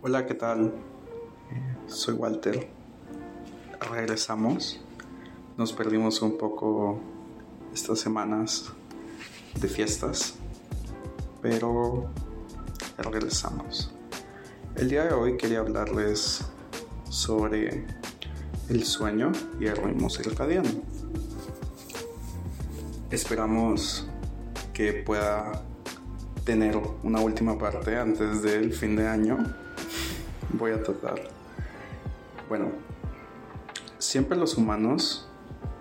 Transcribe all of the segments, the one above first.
Hola, ¿qué tal? Soy Walter. Regresamos. Nos perdimos un poco estas semanas de fiestas, pero regresamos. El día de hoy quería hablarles sobre el sueño y el ritmo circadiano. Esperamos que pueda tener una última parte antes del fin de año. Voy a tratar. Bueno, siempre los humanos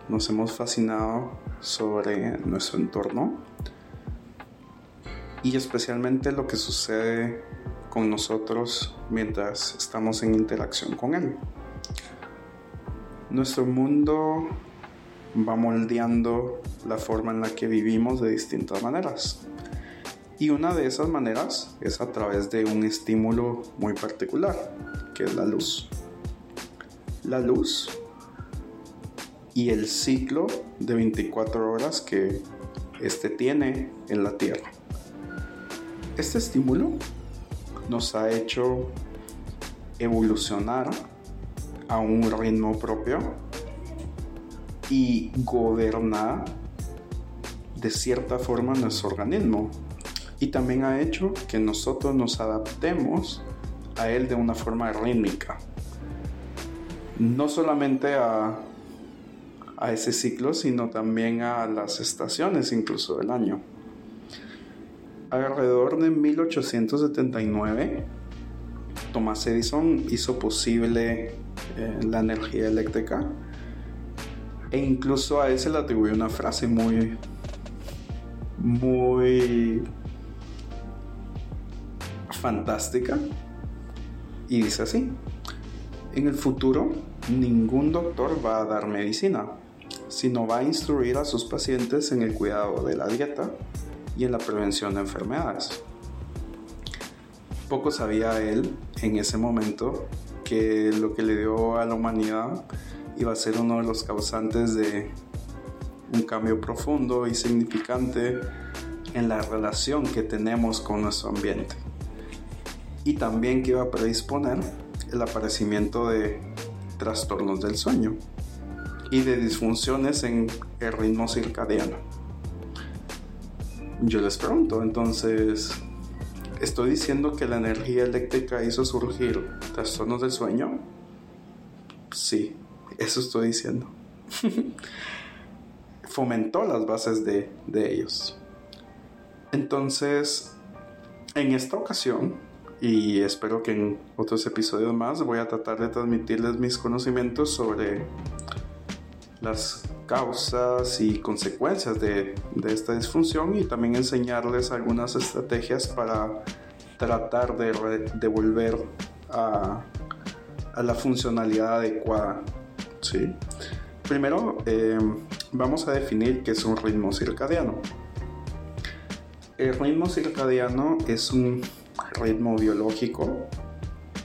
nos hemos fascinado sobre nuestro entorno y especialmente lo que sucede con nosotros mientras estamos en interacción con él. Nuestro mundo va moldeando la forma en la que vivimos de distintas maneras. Y una de esas maneras es a través de un estímulo muy particular, que es la luz. La luz y el ciclo de 24 horas que este tiene en la Tierra. Este estímulo nos ha hecho evolucionar a un ritmo propio y gobernar de cierta forma nuestro organismo. Y también ha hecho que nosotros nos adaptemos a él de una forma rítmica. No solamente a, a ese ciclo, sino también a las estaciones incluso del año. Alrededor de 1879, Thomas Edison hizo posible eh, la energía eléctrica e incluso a él se le atribuye una frase muy, muy fantástica. Y dice así, en el futuro ningún doctor va a dar medicina, sino va a instruir a sus pacientes en el cuidado de la dieta y en la prevención de enfermedades. Poco sabía él en ese momento que lo que le dio a la humanidad iba a ser uno de los causantes de un cambio profundo y significante en la relación que tenemos con nuestro ambiente. Y también que iba a predisponer el aparecimiento de trastornos del sueño y de disfunciones en el ritmo circadiano. Yo les pregunto, entonces, ¿estoy diciendo que la energía eléctrica hizo surgir trastornos del sueño? Sí, eso estoy diciendo. Fomentó las bases de, de ellos. Entonces, en esta ocasión, y espero que en otros episodios más, voy a tratar de transmitirles mis conocimientos sobre las causas y consecuencias de, de, esta disfunción y también enseñarles algunas estrategias para tratar de devolver a, a, la funcionalidad adecuada. ¿sí? Primero eh, vamos a definir qué es un ritmo circadiano. El ritmo circadiano es un ritmo biológico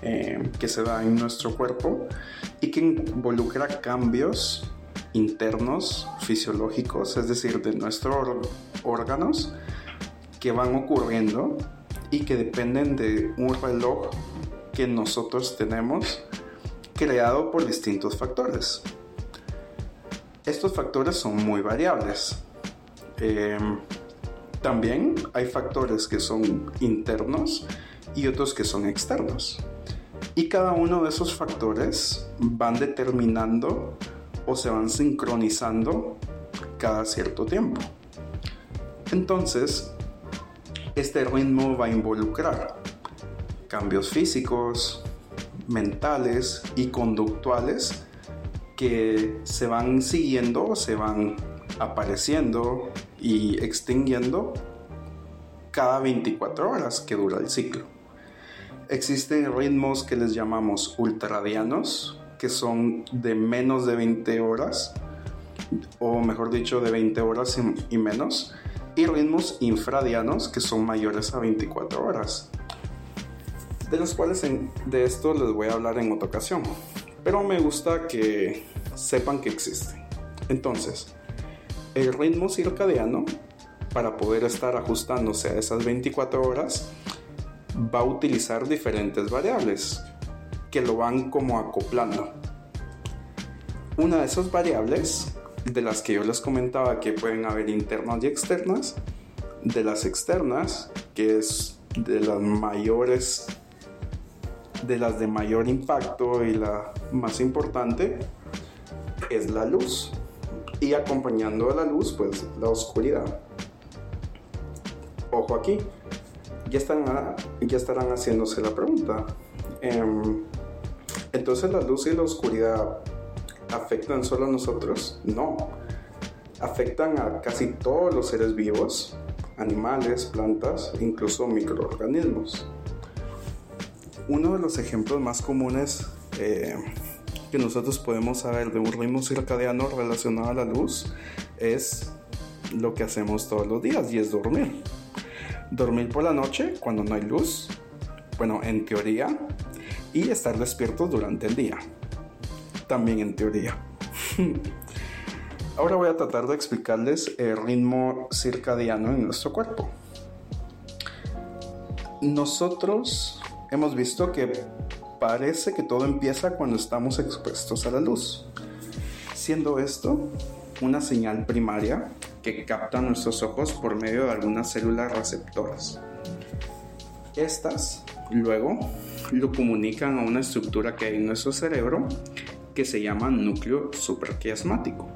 eh, que se da en nuestro cuerpo y que involucra cambios internos fisiológicos, es decir, de nuestros órganos que van ocurriendo y que dependen de un reloj que nosotros tenemos creado por distintos factores. Estos factores son muy variables. Eh, también hay factores que son internos y otros que son externos. Y cada uno de esos factores van determinando o se van sincronizando cada cierto tiempo. Entonces, este ritmo va a involucrar cambios físicos, mentales y conductuales que se van siguiendo se van apareciendo y extinguiendo cada 24 horas que dura el ciclo. Existen ritmos que les llamamos ultradianos, que son de menos de 20 horas, o mejor dicho, de 20 horas y menos, y ritmos infradianos, que son mayores a 24 horas, de los cuales de esto les voy a hablar en otra ocasión, pero me gusta que sepan que existen. Entonces, el ritmo circadiano, para poder estar ajustándose a esas 24 horas, va a utilizar diferentes variables que lo van como acoplando. Una de esas variables, de las que yo les comentaba que pueden haber internas y externas, de las externas, que es de las mayores, de las de mayor impacto y la más importante, es la luz. Y acompañando a la luz, pues la oscuridad. Ojo aquí, ya estarán, ya estarán haciéndose la pregunta. Em, entonces la luz y la oscuridad afectan solo a nosotros? No. Afectan a casi todos los seres vivos, animales, plantas, incluso microorganismos. Uno de los ejemplos más comunes eh, que nosotros podemos saber de un ritmo circadiano relacionado a la luz es lo que hacemos todos los días y es dormir. Dormir por la noche cuando no hay luz, bueno, en teoría, y estar despiertos durante el día, también en teoría. Ahora voy a tratar de explicarles el ritmo circadiano en nuestro cuerpo. Nosotros hemos visto que parece que todo empieza cuando estamos expuestos a la luz, siendo esto una señal primaria que capta nuestros ojos por medio de algunas células receptoras. Estas luego lo comunican a una estructura que hay en nuestro cerebro que se llama núcleo supraquiasmático.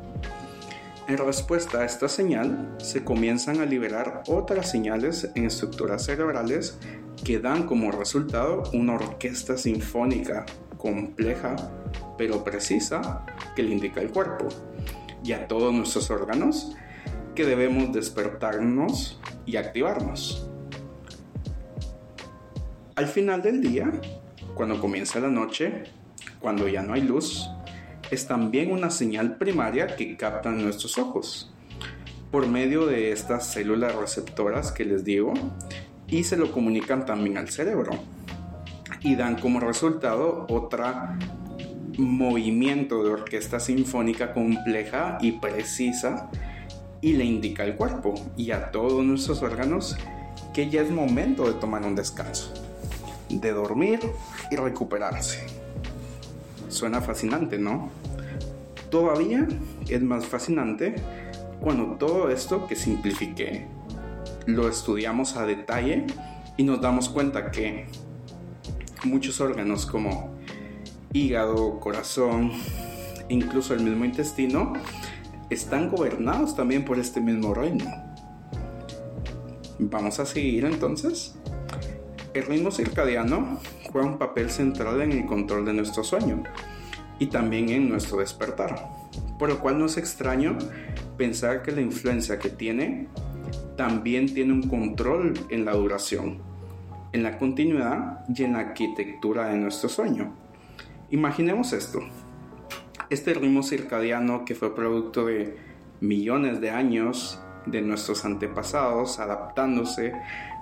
En respuesta a esta señal, se comienzan a liberar otras señales en estructuras cerebrales que dan como resultado una orquesta sinfónica compleja pero precisa que le indica el cuerpo y a todos nuestros órganos que debemos despertarnos y activarnos. Al final del día, cuando comienza la noche, cuando ya no hay luz, es también una señal primaria que captan nuestros ojos por medio de estas células receptoras que les digo y se lo comunican también al cerebro y dan como resultado otro movimiento de orquesta sinfónica compleja y precisa y le indica al cuerpo y a todos nuestros órganos que ya es momento de tomar un descanso de dormir y recuperarse. Suena fascinante, ¿no? Todavía es más fascinante cuando todo esto que simplifiqué lo estudiamos a detalle y nos damos cuenta que muchos órganos como hígado, corazón, incluso el mismo intestino, están gobernados también por este mismo reino. Vamos a seguir entonces. El ritmo circadiano juega un papel central en el control de nuestro sueño y también en nuestro despertar, por lo cual no es extraño pensar que la influencia que tiene también tiene un control en la duración, en la continuidad y en la arquitectura de nuestro sueño. Imaginemos esto. Este ritmo circadiano que fue producto de millones de años de nuestros antepasados adaptándose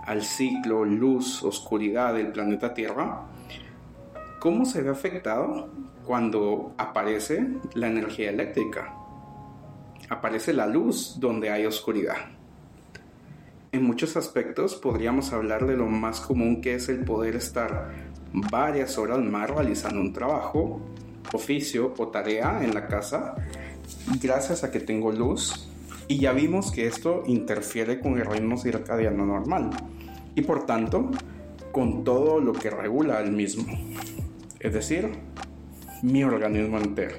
al ciclo luz-oscuridad del planeta Tierra, ¿cómo se ve afectado cuando aparece la energía eléctrica? Aparece la luz donde hay oscuridad. En muchos aspectos podríamos hablar de lo más común que es el poder estar varias horas más realizando un trabajo, oficio o tarea en la casa gracias a que tengo luz y ya vimos que esto interfiere con el ritmo circadiano normal y por tanto con todo lo que regula el mismo, es decir, mi organismo entero.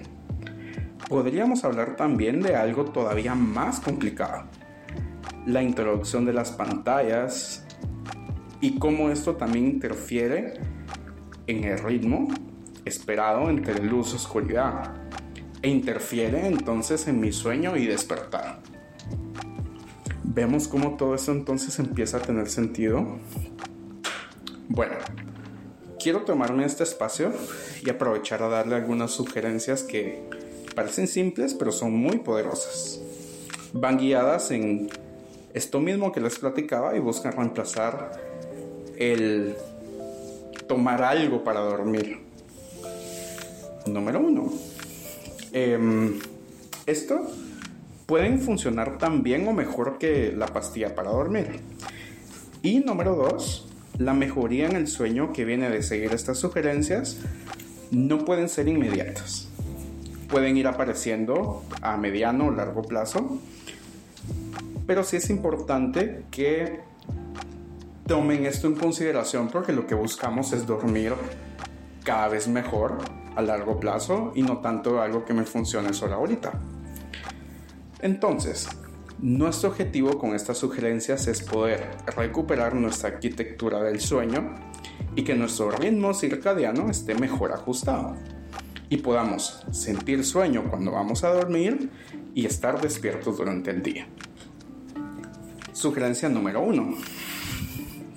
Podríamos hablar también de algo todavía más complicado, la introducción de las pantallas y cómo esto también interfiere en el ritmo esperado entre luz y oscuridad e interfiere entonces en mi sueño y despertar vemos cómo todo eso entonces empieza a tener sentido. Bueno, quiero tomarme este espacio y aprovechar a darle algunas sugerencias que parecen simples pero son muy poderosas. Van guiadas en esto mismo que les platicaba y buscan reemplazar el tomar algo para dormir. Número uno. Em, esto pueden funcionar tan bien o mejor que la pastilla para dormir. Y número dos, la mejoría en el sueño que viene de seguir estas sugerencias no pueden ser inmediatas. Pueden ir apareciendo a mediano o largo plazo, pero sí es importante que tomen esto en consideración porque lo que buscamos es dormir cada vez mejor a largo plazo y no tanto algo que me funcione solo ahorita. Entonces, nuestro objetivo con estas sugerencias es poder recuperar nuestra arquitectura del sueño y que nuestro ritmo circadiano esté mejor ajustado y podamos sentir sueño cuando vamos a dormir y estar despiertos durante el día. Sugerencia número uno.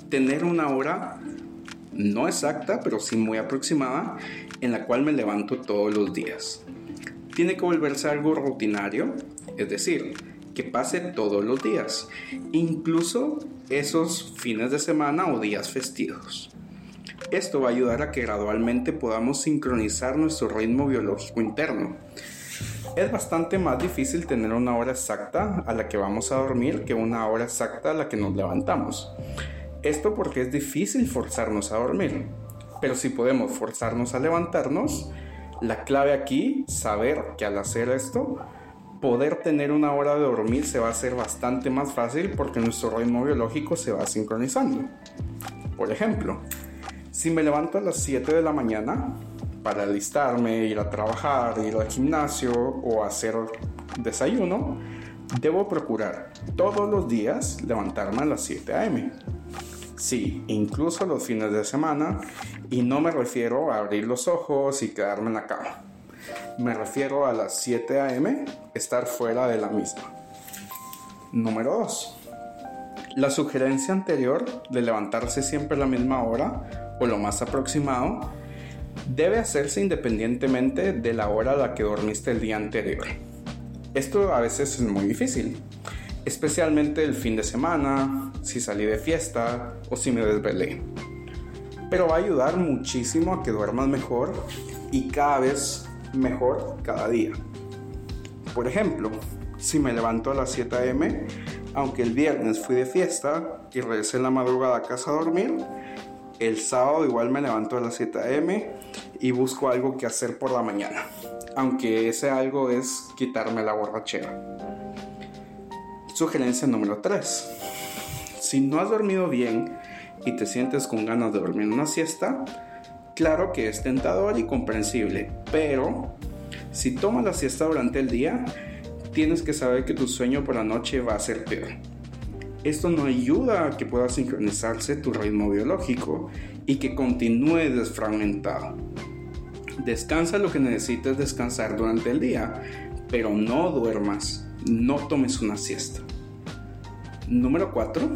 Tener una hora no exacta, pero sí muy aproximada, en la cual me levanto todos los días. Tiene que volverse algo rutinario, es decir, que pase todos los días, incluso esos fines de semana o días festivos. Esto va a ayudar a que gradualmente podamos sincronizar nuestro ritmo biológico interno. Es bastante más difícil tener una hora exacta a la que vamos a dormir que una hora exacta a la que nos levantamos. Esto porque es difícil forzarnos a dormir, pero si podemos forzarnos a levantarnos, la clave aquí, saber que al hacer esto, poder tener una hora de dormir se va a hacer bastante más fácil porque nuestro ritmo biológico se va sincronizando. Por ejemplo, si me levanto a las 7 de la mañana para alistarme, ir a trabajar, ir al gimnasio o hacer desayuno, debo procurar todos los días levantarme a las 7 a.m. Sí, incluso los fines de semana, y no me refiero a abrir los ojos y quedarme en la cama. Me refiero a las 7 a.m. estar fuera de la misma. Número 2. La sugerencia anterior de levantarse siempre a la misma hora o lo más aproximado debe hacerse independientemente de la hora a la que dormiste el día anterior. Esto a veces es muy difícil, especialmente el fin de semana, si salí de fiesta o si me desvelé. Pero va a ayudar muchísimo a que duermas mejor y cada vez mejor cada día. Por ejemplo, si me levanto a las 7 a.m., aunque el viernes fui de fiesta y regresé en la madrugada a casa a dormir, el sábado igual me levanto a las 7 a.m. y busco algo que hacer por la mañana, aunque ese algo es quitarme la borrachera. Sugerencia número 3. Si no has dormido bien y te sientes con ganas de dormir una siesta, claro que es tentador y comprensible, pero si tomas la siesta durante el día, tienes que saber que tu sueño por la noche va a ser peor. Esto no ayuda a que pueda sincronizarse tu ritmo biológico y que continúe desfragmentado. Descansa lo que necesites descansar durante el día, pero no duermas, no tomes una siesta. Número 4.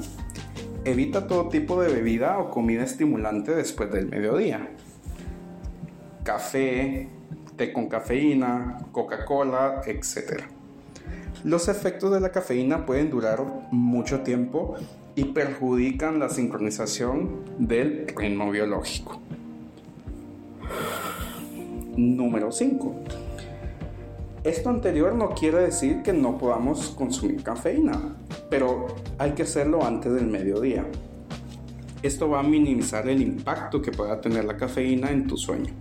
Evita todo tipo de bebida o comida estimulante después del mediodía. Café, té con cafeína, Coca-Cola, etc. Los efectos de la cafeína pueden durar mucho tiempo y perjudican la sincronización del ritmo biológico. Número 5. Esto anterior no quiere decir que no podamos consumir cafeína, pero hay que hacerlo antes del mediodía. Esto va a minimizar el impacto que pueda tener la cafeína en tu sueño.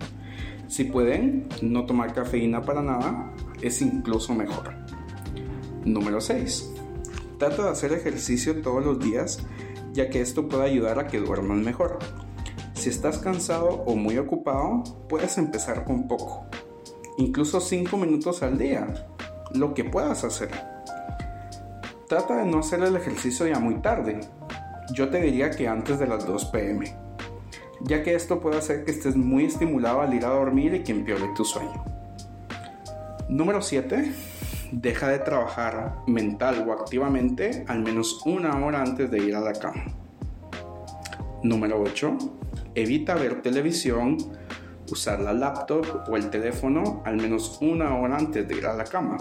Si pueden no tomar cafeína para nada, es incluso mejor. Número 6. Trata de hacer ejercicio todos los días ya que esto puede ayudar a que duermas mejor. Si estás cansado o muy ocupado, puedes empezar con poco, incluso 5 minutos al día, lo que puedas hacer. Trata de no hacer el ejercicio ya muy tarde, yo te diría que antes de las 2 pm, ya que esto puede hacer que estés muy estimulado al ir a dormir y que empeore tu sueño. Número 7 deja de trabajar mental o activamente al menos una hora antes de ir a la cama. Número 8. Evita ver televisión, usar la laptop o el teléfono al menos una hora antes de ir a la cama.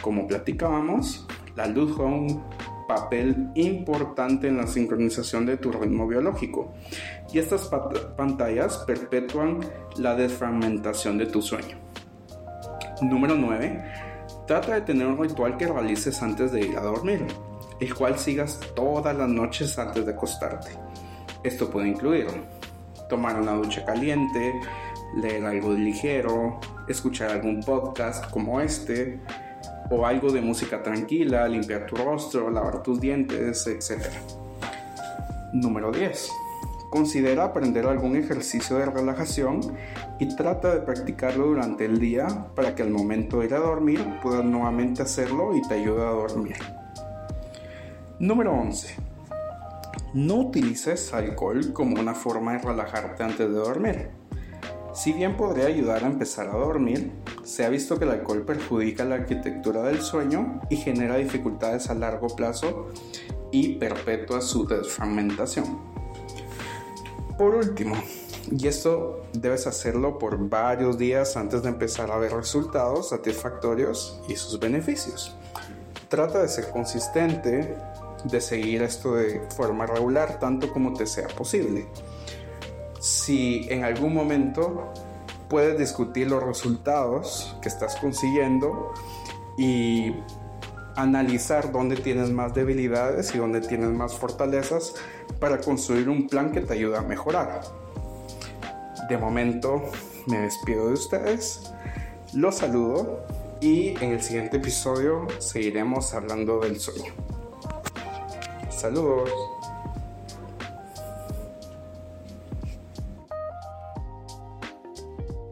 Como platicábamos, la luz juega un papel importante en la sincronización de tu ritmo biológico y estas pantallas perpetúan la desfragmentación de tu sueño. Número 9 Trata de tener un ritual que realices antes de ir a dormir, el cual sigas todas las noches antes de acostarte. Esto puede incluir tomar una ducha caliente, leer algo ligero, escuchar algún podcast como este, o algo de música tranquila, limpiar tu rostro, lavar tus dientes, etc. Número 10. Considera aprender algún ejercicio de relajación y trata de practicarlo durante el día para que al momento de ir a dormir puedas nuevamente hacerlo y te ayude a dormir. Número 11. No utilices alcohol como una forma de relajarte antes de dormir. Si bien podría ayudar a empezar a dormir, se ha visto que el alcohol perjudica la arquitectura del sueño y genera dificultades a largo plazo y perpetúa su desfragmentación. Por último, y esto debes hacerlo por varios días antes de empezar a ver resultados satisfactorios y sus beneficios. Trata de ser consistente, de seguir esto de forma regular tanto como te sea posible si en algún momento puedes discutir los resultados que estás consiguiendo y analizar dónde tienes más debilidades y dónde tienes más fortalezas para construir un plan que te ayude a mejorar. De momento me despido de ustedes, los saludo y en el siguiente episodio seguiremos hablando del sueño. Saludos.